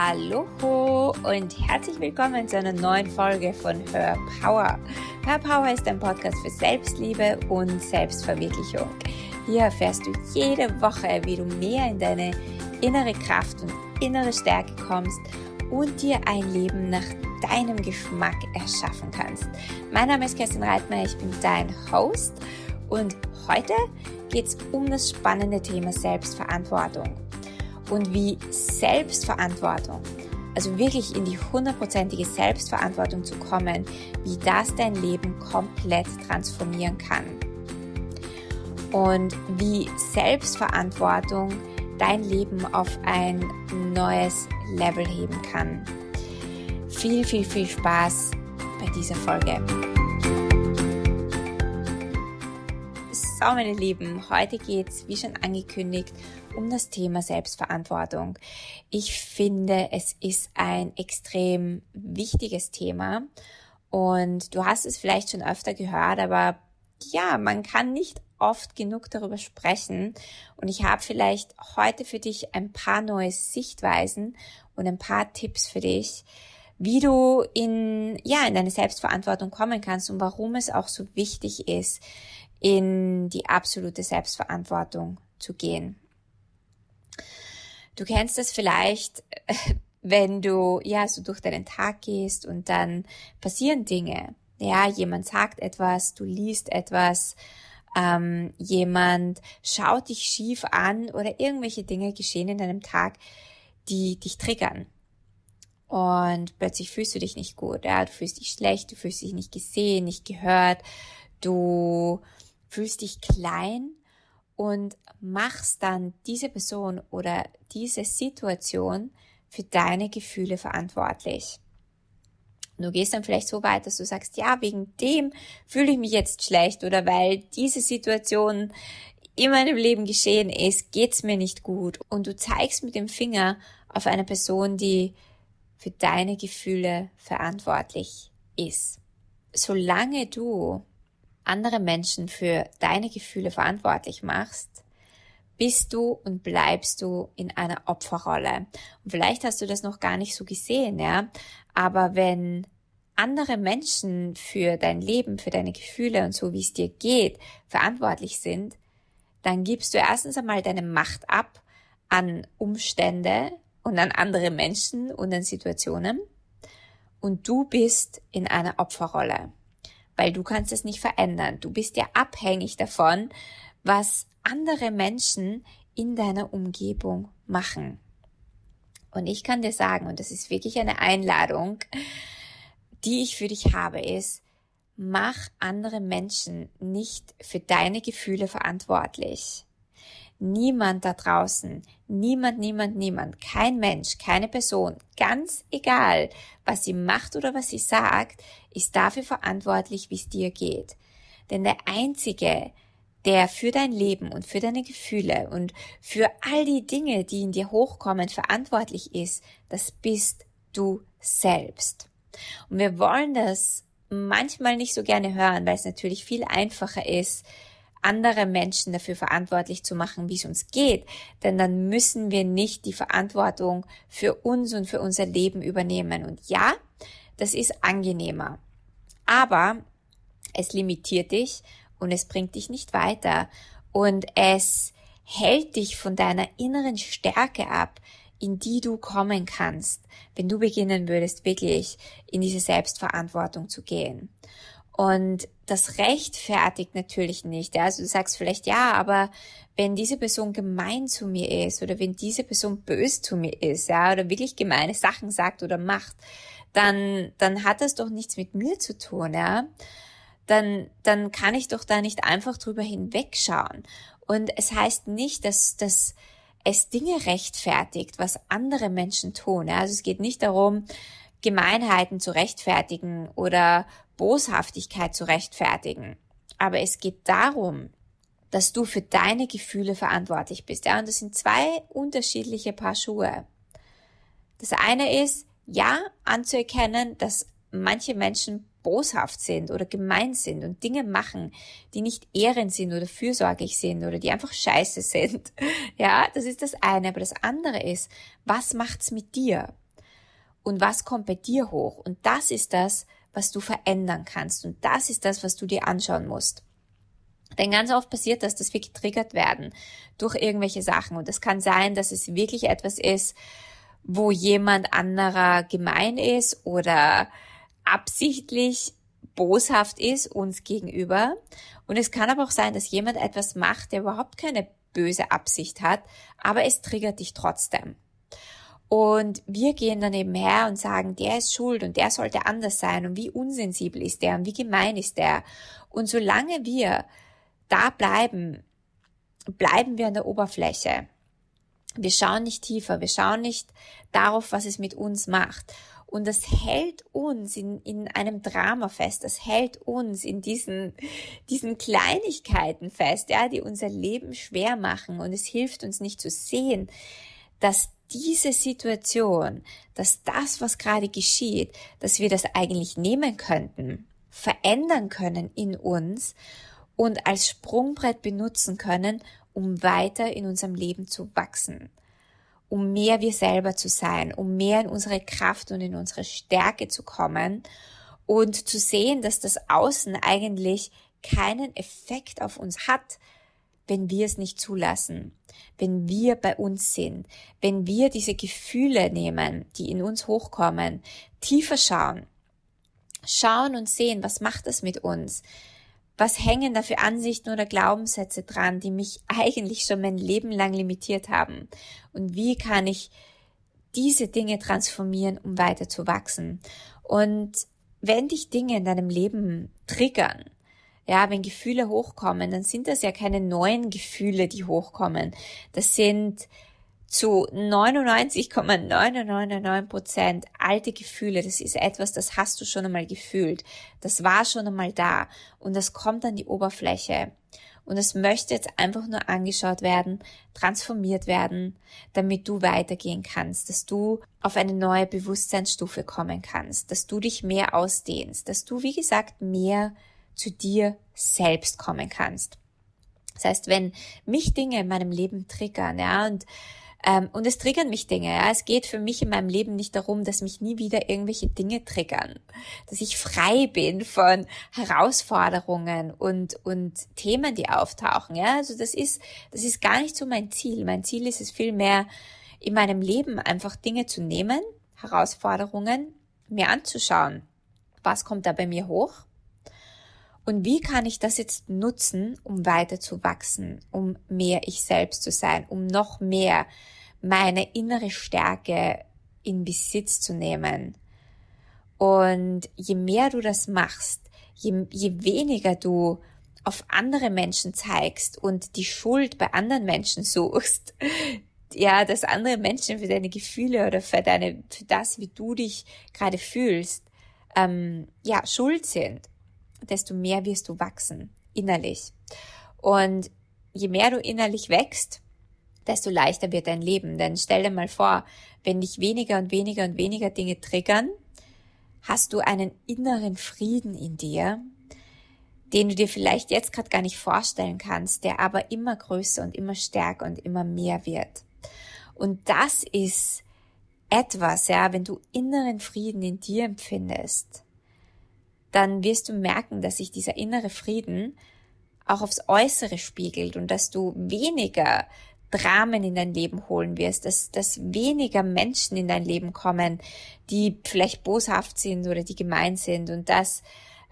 Hallo und herzlich willkommen zu einer neuen Folge von Hör Power. Hör Power ist ein Podcast für Selbstliebe und Selbstverwirklichung. Hier erfährst du jede Woche, wie du mehr in deine innere Kraft und innere Stärke kommst und dir ein Leben nach deinem Geschmack erschaffen kannst. Mein Name ist Kerstin Reitmeier, ich bin dein Host und heute geht es um das spannende Thema Selbstverantwortung und wie Selbstverantwortung, also wirklich in die hundertprozentige Selbstverantwortung zu kommen, wie das dein Leben komplett transformieren kann. Und wie Selbstverantwortung dein Leben auf ein neues Level heben kann. Viel, viel, viel Spaß bei dieser Folge. So, meine Lieben, heute geht's, wie schon angekündigt, um das Thema Selbstverantwortung. Ich finde, es ist ein extrem wichtiges Thema und du hast es vielleicht schon öfter gehört, aber ja, man kann nicht oft genug darüber sprechen und ich habe vielleicht heute für dich ein paar neue Sichtweisen und ein paar Tipps für dich, wie du in, ja, in deine Selbstverantwortung kommen kannst und warum es auch so wichtig ist, in die absolute Selbstverantwortung zu gehen. Du kennst das vielleicht, wenn du ja so durch deinen Tag gehst und dann passieren Dinge. Ja, jemand sagt etwas, du liest etwas, ähm, jemand schaut dich schief an oder irgendwelche Dinge geschehen in deinem Tag, die dich triggern. Und plötzlich fühlst du dich nicht gut, ja, du fühlst dich schlecht, du fühlst dich nicht gesehen, nicht gehört, du fühlst dich klein und machst dann diese Person oder diese Situation für deine Gefühle verantwortlich. Du gehst dann vielleicht so weit, dass du sagst, ja, wegen dem fühle ich mich jetzt schlecht oder weil diese Situation in meinem Leben geschehen ist, geht's mir nicht gut. Und du zeigst mit dem Finger auf eine Person, die für deine Gefühle verantwortlich ist. Solange du andere Menschen für deine Gefühle verantwortlich machst, bist du und bleibst du in einer Opferrolle. Und vielleicht hast du das noch gar nicht so gesehen, ja. Aber wenn andere Menschen für dein Leben, für deine Gefühle und so wie es dir geht, verantwortlich sind, dann gibst du erstens einmal deine Macht ab an Umstände und an andere Menschen und an Situationen. Und du bist in einer Opferrolle weil du kannst es nicht verändern. Du bist ja abhängig davon, was andere Menschen in deiner Umgebung machen. Und ich kann dir sagen, und das ist wirklich eine Einladung, die ich für dich habe, ist, mach andere Menschen nicht für deine Gefühle verantwortlich. Niemand da draußen, niemand, niemand, niemand, kein Mensch, keine Person, ganz egal, was sie macht oder was sie sagt, ist dafür verantwortlich, wie es dir geht. Denn der Einzige, der für dein Leben und für deine Gefühle und für all die Dinge, die in dir hochkommen, verantwortlich ist, das bist du selbst. Und wir wollen das manchmal nicht so gerne hören, weil es natürlich viel einfacher ist, andere Menschen dafür verantwortlich zu machen, wie es uns geht, denn dann müssen wir nicht die Verantwortung für uns und für unser Leben übernehmen. Und ja, das ist angenehmer. Aber es limitiert dich und es bringt dich nicht weiter und es hält dich von deiner inneren Stärke ab, in die du kommen kannst, wenn du beginnen würdest, wirklich in diese Selbstverantwortung zu gehen. Und das rechtfertigt natürlich nicht. Ja? Also du sagst vielleicht, ja, aber wenn diese Person gemein zu mir ist oder wenn diese Person bös zu mir ist, ja, oder wirklich gemeine Sachen sagt oder macht, dann, dann hat das doch nichts mit mir zu tun, ja. Dann, dann kann ich doch da nicht einfach drüber hinwegschauen. Und es heißt nicht, dass, dass es Dinge rechtfertigt, was andere Menschen tun. Ja? Also es geht nicht darum, Gemeinheiten zu rechtfertigen oder Boshaftigkeit zu rechtfertigen. Aber es geht darum, dass du für deine Gefühle verantwortlich bist. Ja, und das sind zwei unterschiedliche Paar Schuhe. Das eine ist, ja, anzuerkennen, dass manche Menschen boshaft sind oder gemein sind und Dinge machen, die nicht ehrend sind oder fürsorglich sind oder die einfach scheiße sind. Ja, das ist das eine. Aber das andere ist, was macht's mit dir? und was kommt bei dir hoch. Und das ist das, was du verändern kannst. Und das ist das, was du dir anschauen musst. Denn ganz oft passiert das, dass wir getriggert werden durch irgendwelche Sachen. Und es kann sein, dass es wirklich etwas ist, wo jemand anderer gemein ist oder absichtlich boshaft ist uns gegenüber. Und es kann aber auch sein, dass jemand etwas macht, der überhaupt keine böse Absicht hat, aber es triggert dich trotzdem. Und wir gehen dann eben her und sagen, der ist schuld und der sollte anders sein und wie unsensibel ist der und wie gemein ist der. Und solange wir da bleiben, bleiben wir an der Oberfläche. Wir schauen nicht tiefer, wir schauen nicht darauf, was es mit uns macht. Und das hält uns in, in einem Drama fest, das hält uns in diesen, diesen Kleinigkeiten fest, ja, die unser Leben schwer machen. Und es hilft uns nicht zu sehen, dass diese Situation, dass das, was gerade geschieht, dass wir das eigentlich nehmen könnten, verändern können in uns und als Sprungbrett benutzen können, um weiter in unserem Leben zu wachsen um mehr wir selber zu sein, um mehr in unsere Kraft und in unsere Stärke zu kommen und zu sehen, dass das Außen eigentlich keinen Effekt auf uns hat, wenn wir es nicht zulassen, wenn wir bei uns sind, wenn wir diese Gefühle nehmen, die in uns hochkommen, tiefer schauen, schauen und sehen, was macht das mit uns? was hängen da für Ansichten oder Glaubenssätze dran, die mich eigentlich schon mein Leben lang limitiert haben? Und wie kann ich diese Dinge transformieren, um weiter zu wachsen? Und wenn dich Dinge in deinem Leben triggern, ja, wenn Gefühle hochkommen, dann sind das ja keine neuen Gefühle, die hochkommen. Das sind zu 99,999 Prozent alte Gefühle. Das ist etwas, das hast du schon einmal gefühlt. Das war schon einmal da und das kommt an die Oberfläche. Und es möchte jetzt einfach nur angeschaut werden, transformiert werden, damit du weitergehen kannst, dass du auf eine neue Bewusstseinsstufe kommen kannst, dass du dich mehr ausdehnst, dass du, wie gesagt, mehr zu dir selbst kommen kannst. Das heißt, wenn mich Dinge in meinem Leben triggern, ja, und ähm, und es triggern mich Dinge. Ja. Es geht für mich in meinem Leben nicht darum, dass mich nie wieder irgendwelche Dinge triggern. Dass ich frei bin von Herausforderungen und, und Themen, die auftauchen. Ja. Also das ist, das ist gar nicht so mein Ziel. Mein Ziel ist es vielmehr, in meinem Leben einfach Dinge zu nehmen, Herausforderungen, mir anzuschauen. Was kommt da bei mir hoch? Und wie kann ich das jetzt nutzen, um weiter zu wachsen, um mehr ich selbst zu sein, um noch mehr meine innere Stärke in Besitz zu nehmen? Und je mehr du das machst, je, je weniger du auf andere Menschen zeigst und die Schuld bei anderen Menschen suchst, ja, dass andere Menschen für deine Gefühle oder für deine, für das, wie du dich gerade fühlst, ähm, ja, schuld sind, desto mehr wirst du wachsen, innerlich. Und je mehr du innerlich wächst, desto leichter wird dein Leben. Denn stell dir mal vor, wenn dich weniger und weniger und weniger Dinge triggern, hast du einen inneren Frieden in dir, den du dir vielleicht jetzt gerade gar nicht vorstellen kannst, der aber immer größer und immer stärker und immer mehr wird. Und das ist etwas, ja, wenn du inneren Frieden in dir empfindest, dann wirst du merken, dass sich dieser innere Frieden auch aufs Äußere spiegelt und dass du weniger Dramen in dein Leben holen wirst, dass, dass weniger Menschen in dein Leben kommen, die vielleicht boshaft sind oder die gemein sind und dass,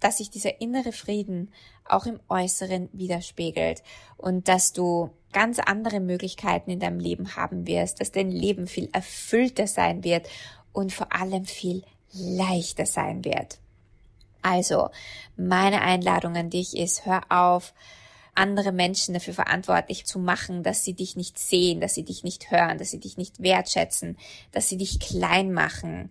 dass sich dieser innere Frieden auch im Äußeren widerspiegelt und dass du ganz andere Möglichkeiten in deinem Leben haben wirst, dass dein Leben viel erfüllter sein wird und vor allem viel leichter sein wird. Also, meine Einladung an dich ist, hör auf, andere Menschen dafür verantwortlich zu machen, dass sie dich nicht sehen, dass sie dich nicht hören, dass sie dich nicht wertschätzen, dass sie dich klein machen,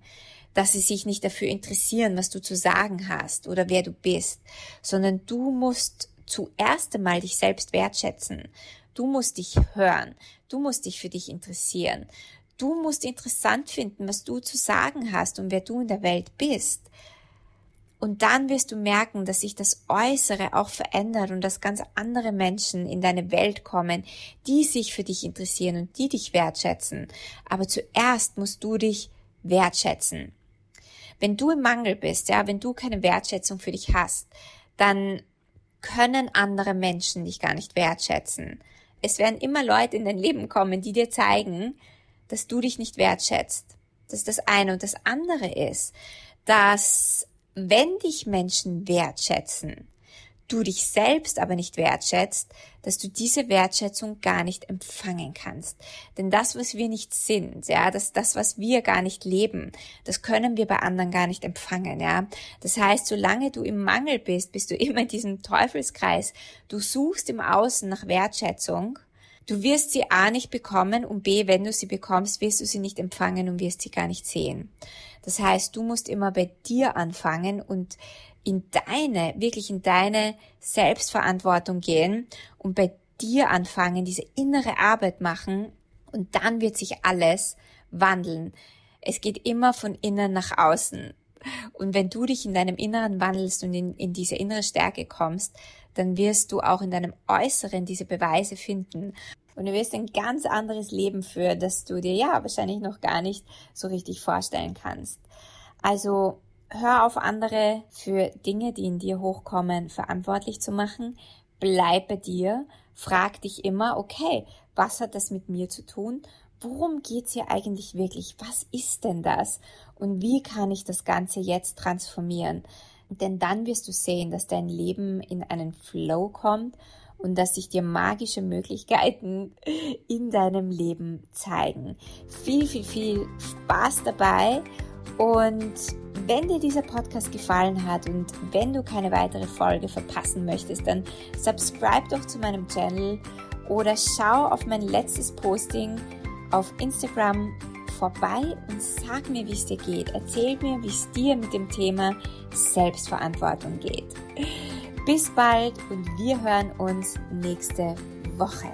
dass sie sich nicht dafür interessieren, was du zu sagen hast oder wer du bist, sondern du musst zuerst einmal dich selbst wertschätzen. Du musst dich hören. Du musst dich für dich interessieren. Du musst interessant finden, was du zu sagen hast und wer du in der Welt bist. Und dann wirst du merken, dass sich das Äußere auch verändert und dass ganz andere Menschen in deine Welt kommen, die sich für dich interessieren und die dich wertschätzen. Aber zuerst musst du dich wertschätzen. Wenn du im Mangel bist, ja, wenn du keine Wertschätzung für dich hast, dann können andere Menschen dich gar nicht wertschätzen. Es werden immer Leute in dein Leben kommen, die dir zeigen, dass du dich nicht wertschätzt. Das ist das eine. Und das andere ist, dass wenn dich Menschen wertschätzen, du dich selbst aber nicht wertschätzt, dass du diese Wertschätzung gar nicht empfangen kannst. Denn das, was wir nicht sind, ja, das, das, was wir gar nicht leben, das können wir bei anderen gar nicht empfangen, ja. Das heißt, solange du im Mangel bist, bist du immer in diesem Teufelskreis. Du suchst im Außen nach Wertschätzung. Du wirst sie A nicht bekommen und B, wenn du sie bekommst, wirst du sie nicht empfangen und wirst sie gar nicht sehen. Das heißt, du musst immer bei dir anfangen und in deine, wirklich in deine Selbstverantwortung gehen und bei dir anfangen, diese innere Arbeit machen und dann wird sich alles wandeln. Es geht immer von innen nach außen. Und wenn du dich in deinem Inneren wandelst und in, in diese innere Stärke kommst, dann wirst du auch in deinem Äußeren diese Beweise finden. Und du wirst ein ganz anderes Leben führen, das du dir ja wahrscheinlich noch gar nicht so richtig vorstellen kannst. Also hör auf andere für Dinge, die in dir hochkommen, verantwortlich zu machen. Bleib bei dir. Frag dich immer, okay, was hat das mit mir zu tun? Worum geht's hier eigentlich wirklich? Was ist denn das? Und wie kann ich das Ganze jetzt transformieren? Denn dann wirst du sehen, dass dein Leben in einen Flow kommt und dass sich dir magische Möglichkeiten in deinem Leben zeigen. Viel, viel, viel Spaß dabei und wenn dir dieser Podcast gefallen hat und wenn du keine weitere Folge verpassen möchtest, dann subscribe doch zu meinem Channel oder schau auf mein letztes Posting auf Instagram vorbei und sag mir, wie es dir geht. Erzähl mir, wie es dir mit dem Thema Selbstverantwortung geht. Bis bald und wir hören uns nächste Woche.